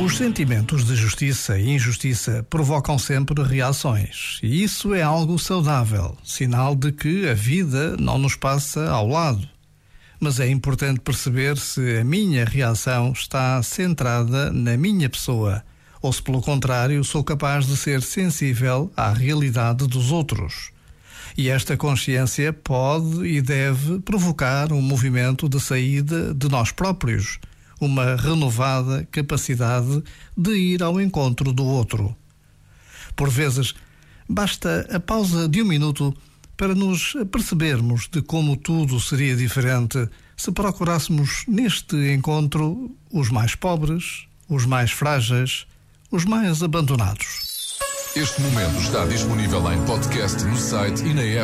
Os sentimentos de justiça e injustiça provocam sempre reações, e isso é algo saudável, sinal de que a vida não nos passa ao lado. Mas é importante perceber se a minha reação está centrada na minha pessoa, ou se, pelo contrário, sou capaz de ser sensível à realidade dos outros. E esta consciência pode e deve provocar um movimento de saída de nós próprios uma renovada capacidade de ir ao encontro do outro. Por vezes, basta a pausa de um minuto para nos percebermos de como tudo seria diferente se procurássemos neste encontro os mais pobres, os mais frágeis, os mais abandonados. Este momento está disponível em podcast no site e na app.